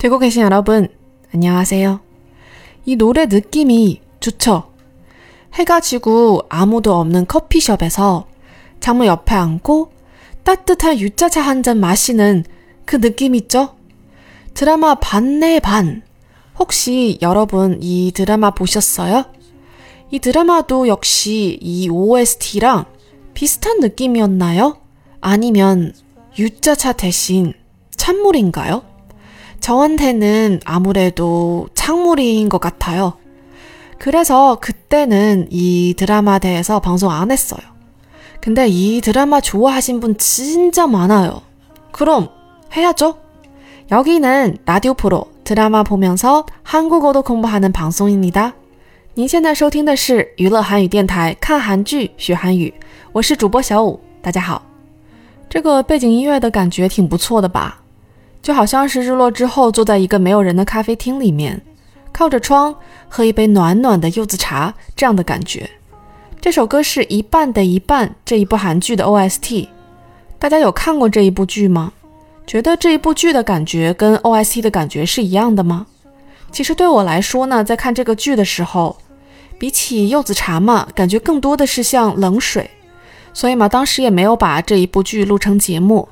듣고 계신 여러분, 안녕하세요. 이 노래 느낌이 좋죠? 해가 지고 아무도 없는 커피숍에서 장모 옆에 앉고 따뜻한 유자차 한 잔 마시는 그 느낌 있죠? 드라마 반내 반. 혹시 여러분 이 드라마 보셨어요? 이 드라마도 역시 이 OST랑 비슷한 느낌이었나요? 아니면 유자차 대신 찬물인가요? 저한테는 아무래도 창물인 것 같아요. 그래서 그때는 이 드라마 대해서 방송 안 했어요. 근데 이 드라마 좋아하신 분 진짜 많아요. 그럼 해야죠. 여기는 라디오 프로 드라마 보면서 한국어도 공부하는 방송입니다. 您现在收听的是娱乐韩语电台看韩剧学韩语，我是主播小五，大家好。这个背景音乐的感觉挺不错的吧？ 就好像是日落之后坐在一个没有人的咖啡厅里面，靠着窗喝一杯暖暖的柚子茶这样的感觉。这首歌是一半的一半这一部韩剧的 OST。大家有看过这一部剧吗？觉得这一部剧的感觉跟 OST 的感觉是一样的吗？其实对我来说呢，在看这个剧的时候，比起柚子茶嘛，感觉更多的是像冷水。所以嘛，当时也没有把这一部剧录成节目。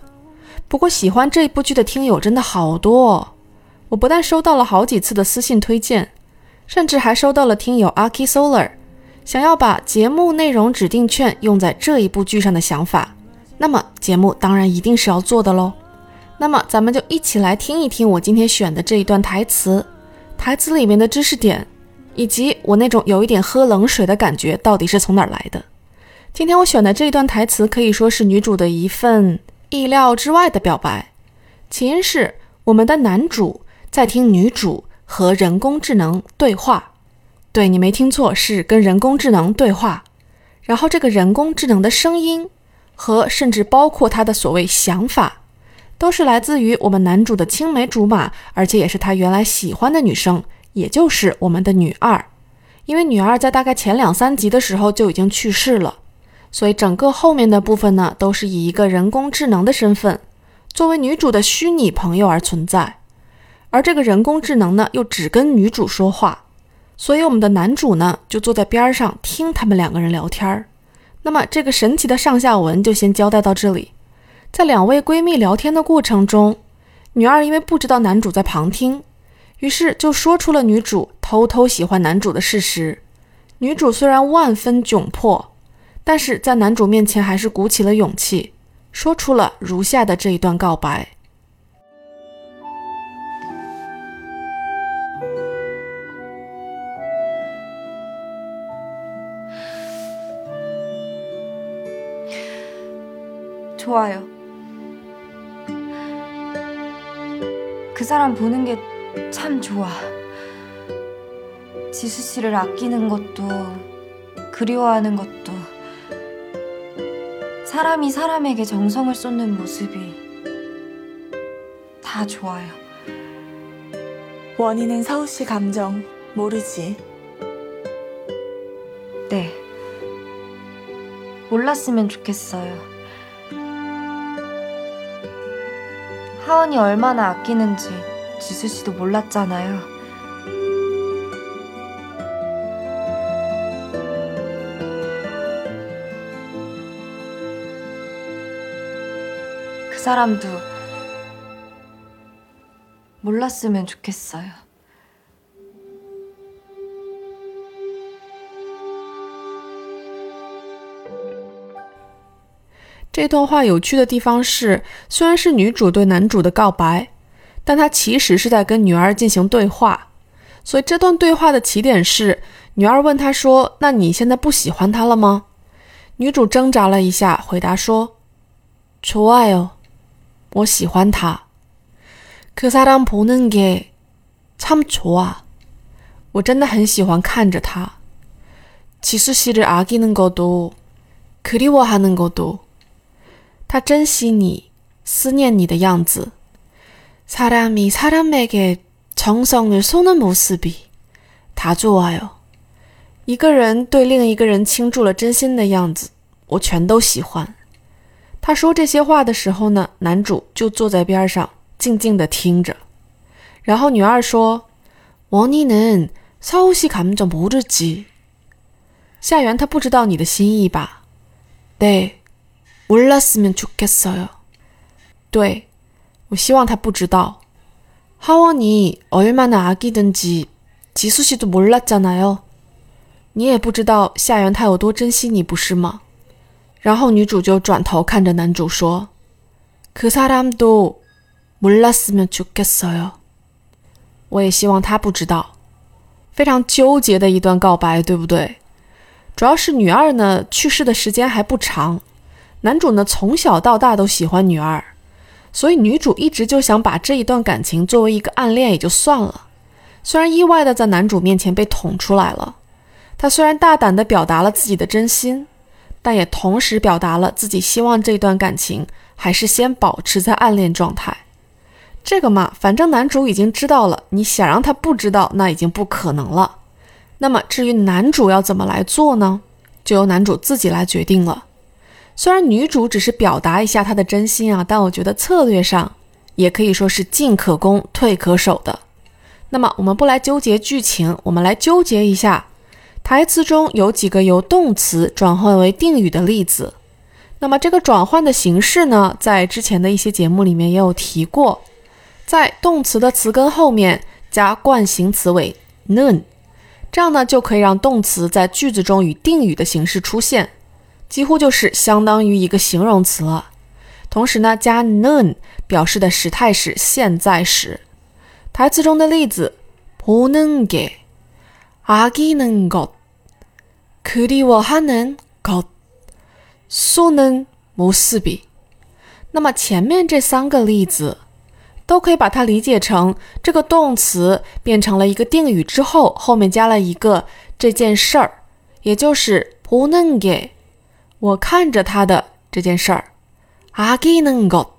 不过喜欢这一部剧的听友真的好多，我不但收到了好几次的私信推荐，甚至还收到了听友 Aki Solar 想要把节目内容指定券用在这一部剧上的想法。那么节目当然一定是要做的喽。那么咱们就一起来听一听我今天选的这一段台词，台词里面的知识点，以及我那种有一点喝冷水的感觉到底是从哪儿来的。今天我选的这一段台词可以说是女主的一份。意料之外的表白，起因是我们的男主在听女主和人工智能对话。对你没听错，是跟人工智能对话。然后这个人工智能的声音和甚至包括他的所谓想法，都是来自于我们男主的青梅竹马，而且也是他原来喜欢的女生，也就是我们的女二。因为女二在大概前两三集的时候就已经去世了。所以整个后面的部分呢，都是以一个人工智能的身份，作为女主的虚拟朋友而存在。而这个人工智能呢，又只跟女主说话，所以我们的男主呢，就坐在边上听他们两个人聊天儿。那么这个神奇的上下文就先交代到这里。在两位闺蜜聊天的过程中，女二因为不知道男主在旁听，于是就说出了女主偷偷喜欢男主的事实。女主虽然万分窘迫。但是在男主面前，还是鼓起了勇气，说出了如下的这一段告白。좋아요그사람보는게참좋아지수씨를아끼는것도그리워하는것도 사람이 사람에게 정성을 쏟는 모습이 다 좋아요. 원희는 서우 씨 감정 모르지? 네. 몰랐으면 좋겠어요. 하원이 얼마나 아끼는지 지수 씨도 몰랐잖아요. 그 사람도 몰랐으면 좋겠어요. 这段话有趣的地方是，虽然是女主对男主的告白，但她其实是在跟女儿进行对话。所以这段对话的起点是，女儿问他说：“那你现在不喜欢他了吗？”女主挣扎了一下，回答说：“除外哦。” ”“我喜欢他。그사람보는게참좋아我真的很喜欢看着他。지수씨를아끼는것도그리워하는것도他珍惜你、思念你的样子。사람이사람에게정성을쏟는모습이다좋아 요。 一个人对另一个人倾注了真心的样子，我全都喜欢。 他说这些话的时候呢，男主就坐在边上静静的听着。 然后女二说：“王妮能서울시감정모르지。”夏元他不知道你的心意吧？对，몰랐으면좋겠어 요。 对，我希望他不知道。하원이얼마나아끼든지지수씨도몰랐잖아 요。 你也不知道夏元他有多珍惜你，不是吗？ 然后女主就转头看着男主说：“그사람도몰랐으면좋겠어 요。 我也希望他不知道。”非常纠结的一段告白，对不对？主要是女二呢去世的时间还不长，男主呢从小到大都喜欢女二，所以女主一直就想把这一段感情作为一个暗恋也就算了。虽然意外的在男主面前被捅出来了，她虽然大胆的表达了自己的真心， 但也同时表达了自己希望这段感情还是先保持在暗恋状态。这个嘛，反正男主已经知道了，你想让他不知道，那已经不可能了。那么至于男主要怎么来做呢？就由男主自己来决定了。虽然女主只是表达一下她的真心啊，但我觉得策略上也可以说是进可攻，退可守的。那么我们不来纠结剧情，我们来纠结一下台词中有几个由动词转换为定语的例子。那么这个转换的形式呢，在之前的一些节目里面也有提过，在动词的词根后面加惯性词尾 n 这样呢，就可以让动词在句子中以定语的形式出现，几乎就是相当于一个形容词了。同时呢，加 n 表示的时态是现在时。台词中的例子：보는게아기는것 그리워하는것쏘는모습이那么前面这三个例子。都可以把它理解成这个动词变成了一个定语之后，后面加了一个这件事儿，也就是보는 게， 我看着他的这件事儿，아기는 것，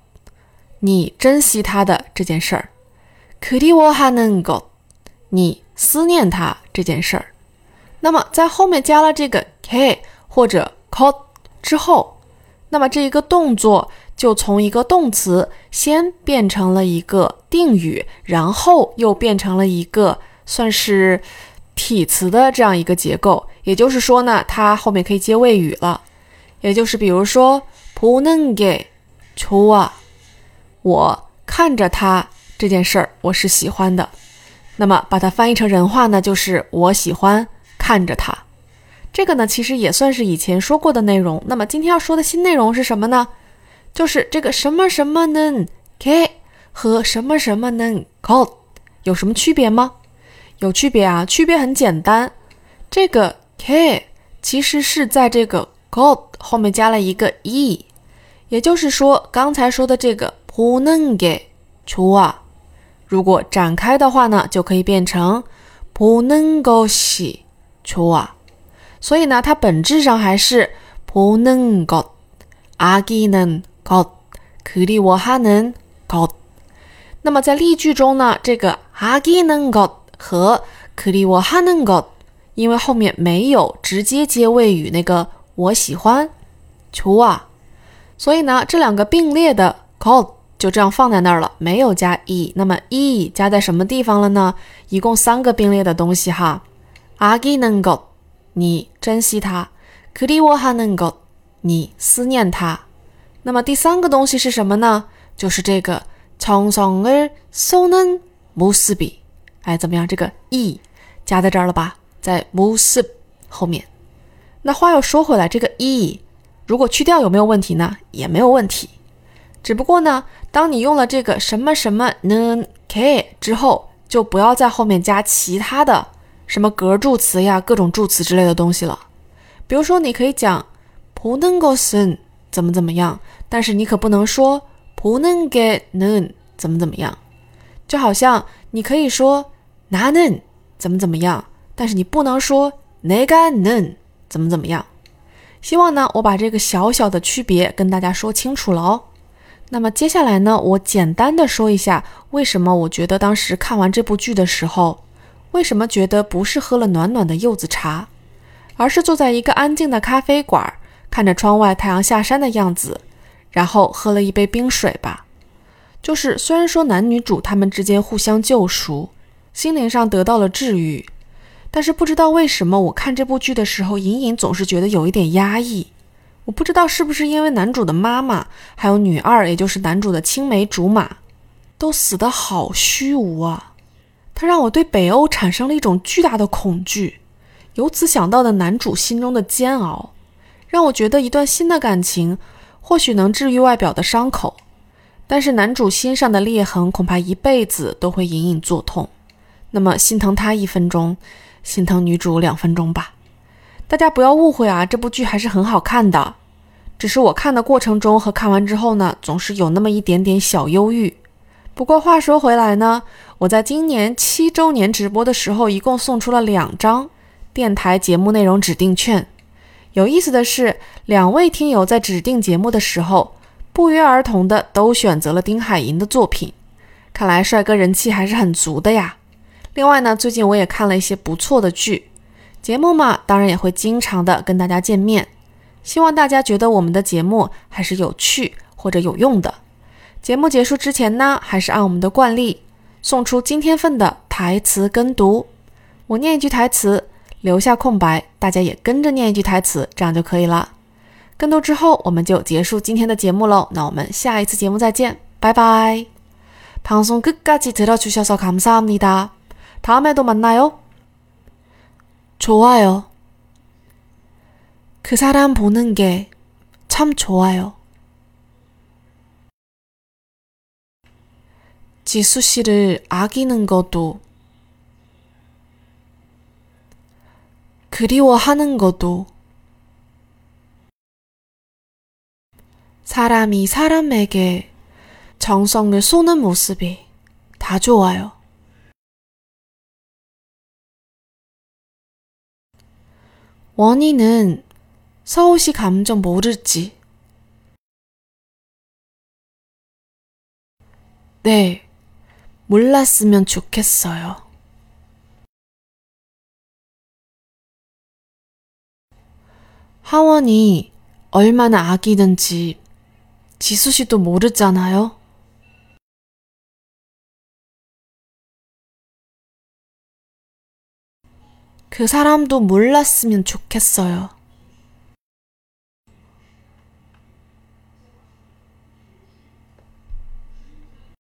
你珍惜他的这件事儿，그리워하는 것， 你思念他这件事儿。 那么在后面加了这个 k 或者 cot 之后，那么这一个动作。就从一个动词先变成了一个定语，然后又变成了一个算是体词的这样一个结构。也就是说呢，它后面可以接谓语了。也就是比如说，不能给求啊，我看着他这件事儿，我是喜欢的。那么把它翻译成人话呢，就是我喜欢看着他。这个呢，其实也算是以前说过的内容。那么今天要说的新内容是什么呢？就是这个什么什么能 k 和什么什么能 call 有什么区别吗？有区别啊，区别很简单。这个 k 其实是在这个 c o l d 后面加了一个 e，也就是说刚才说的这个不能给出啊，如果展开的话呢，就可以变成不能够洗出啊。所以呢，它本质上还是不能够阿基能。것可리워하는 것。 那么在例句中呢，这个아기는것和可리워하는 것， 因为后面没有直接接谓语那个我喜欢，좋 아， 所以呢，这两个并列的것就这样放在那儿了，没有加 e。那么 e 加在什么地方了呢？一共三个并列的东西哈。 아기는 것， 你珍惜它；그리워하는 것， 你思念它。那么第三个东西是什么呢？就是这个청성을쏘는모습 이， 哎，怎么样？这个 e 加在这儿了吧？在모습后面。那话又说回来，这个 e 如果去掉有没有问题呢？也没有问题。只不过呢，当你用了这个什么什么는 k 之后，就不要在后面加其他的 什么格助词呀、各种助词之类的东西了。比如说，你可以讲不能够 sin 怎么怎么样，但是你可不能说不能给 nun 怎么怎么样。就好像你可以说 na nun 怎么怎么样，但是你不能说 ne ga nun 怎么怎么样。希望呢，我把这个小小的区别跟大家说清楚了哦。那么接下来呢，我简单的说一下为什么我觉得当时看完这部剧的时候为什么觉得不是喝了暖暖的柚子茶，而是坐在一个安静的咖啡馆。看着窗外太阳下山的样子，然后喝了一杯冰水吧。就是虽然说男女主他们之间互相救赎，心灵上得到了治愈，但是不知道为什么我看这部剧的时候，隐隐总是觉得有一点压抑。我不知道是不是因为男主的妈妈还有女二，也就是男主的青梅竹马，都死得好虚无啊！它让我对北欧产生了一种巨大的恐惧。由此想到的男主心中的煎熬，让我觉得一段新的感情或许能治愈外表的伤口，但是男主心上的裂痕恐怕一辈子都会隐隐作痛。那么心疼他一分钟，心疼女主两分钟吧。大家不要误会啊，这部剧还是很好看的，只是我看的过程中和看完之后呢，总是有那么一点点小忧郁。不过话说回来呢，我在今年七周年直播的时候，一共送出了两张。电台节目内容指定券，有意思的是，两位听友在指定节目的时候，不约而同的都选择了丁海寅的作品，看来帅哥人气还是很足的呀。另外呢，最近我也看了一些不错的剧，节目嘛，当然也会经常的跟大家见面。希望大家觉得我们的节目还是有趣或者有用的。节目结束之前呢，还是按我们的惯例，送出今天份的台词跟读，我念一句台词。留下空白，大家也跟着念一句台词，这样就可以了。跟读之后，我们就结束今天的节目喽。那我们下一次节目再见，拜拜。방송끝까지들어주셔서감사합니다다음에도만나요좋아요그사람보는게참좋아요 지수 씨를아끼는것도 그리워하는 것도 사람이 사람에게 정성을 쏘는 모습이 다 좋아요. 원희는 서울시 감정 모르지. 네, 몰랐으면 좋겠어요. 하원이 얼마나 아끼는지 지수 씨도 모르잖아요. 그 사람도 몰랐으면 좋겠어요.